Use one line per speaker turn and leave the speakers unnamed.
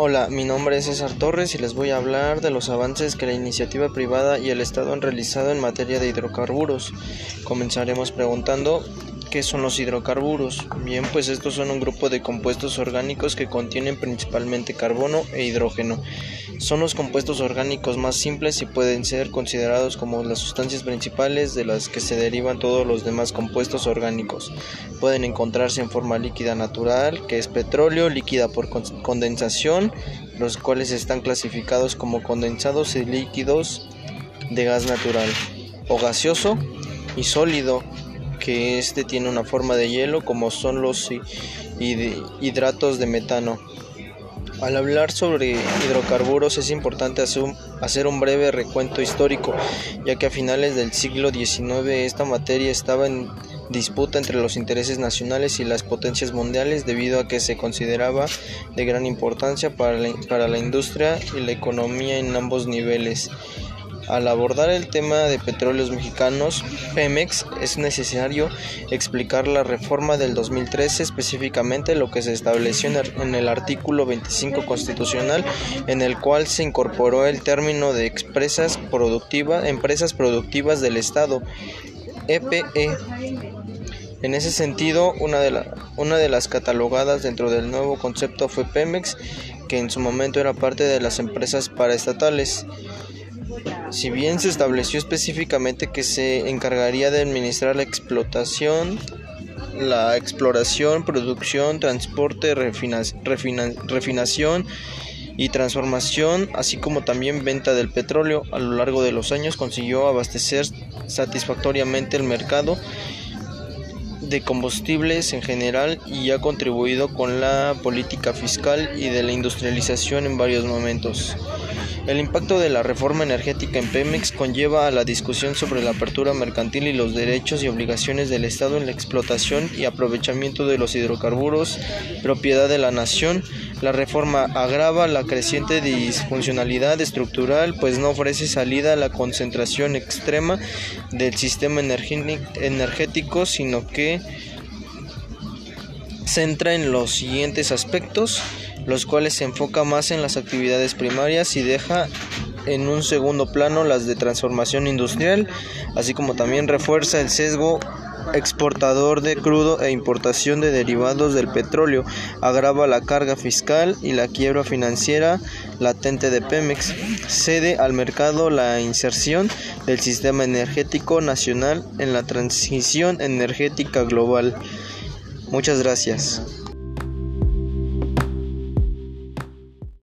Hola, mi nombre es César Torres y les voy a hablar de los avances que la iniciativa privada y el Estado han realizado en materia de hidrocarburos. Comenzaremos preguntando ¿Qué son los hidrocarburos? Bien, pues estos son un grupo de compuestos orgánicos que contienen principalmente carbono e hidrógeno. Son los compuestos orgánicos más simples y pueden ser considerados como las sustancias principales de las que se derivan todos los demás compuestos orgánicos. Pueden encontrarse en forma líquida natural, que es petróleo, líquida por condensación, los cuales están clasificados como condensados y líquidos de gas natural, o gaseoso y sólido que este tiene una forma de hielo como son los hidratos de metano. Al hablar sobre hidrocarburos es importante hacer un breve recuento histórico, ya que a finales del siglo XIX esta materia estaba en disputa entre los intereses nacionales y las potencias mundiales debido a que se consideraba de gran importancia para para la industria y la economía en ambos niveles. Al abordar el tema de petróleos mexicanos, Pemex, es necesario explicar la reforma del 2013, específicamente lo que se estableció en el artículo 25 constitucional, en el cual se incorporó el término de empresas productivas, empresas productivas del Estado, EPE. E. En ese sentido, una de las catalogadas dentro del nuevo concepto fue Pemex, que en su momento era parte de las empresas paraestatales. Si bien se estableció específicamente que se encargaría de administrar la explotación, la exploración, producción, transporte, refinación y transformación, así como también venta del petróleo, a lo largo de los años consiguió abastecer satisfactoriamente el mercado de combustibles en general y ha contribuido con la política fiscal y de la industrialización en varios momentos. El impacto de la reforma energética en Pemex conlleva a la discusión sobre la apertura mercantil y los derechos y obligaciones del Estado en la explotación y aprovechamiento de los hidrocarburos, propiedad de la nación. La reforma agrava la creciente disfuncionalidad estructural, pues no ofrece salida a la concentración extrema del sistema energético, sino que centra en los siguientes aspectos los cuales se enfoca más en las actividades primarias y deja en un segundo plano las de transformación industrial, así como también refuerza el sesgo exportador de crudo e importación de derivados del petróleo, agrava la carga fiscal y la quiebra financiera latente de Pemex, cede al mercado la inserción del sistema energético nacional en la transición energética global. Muchas gracias.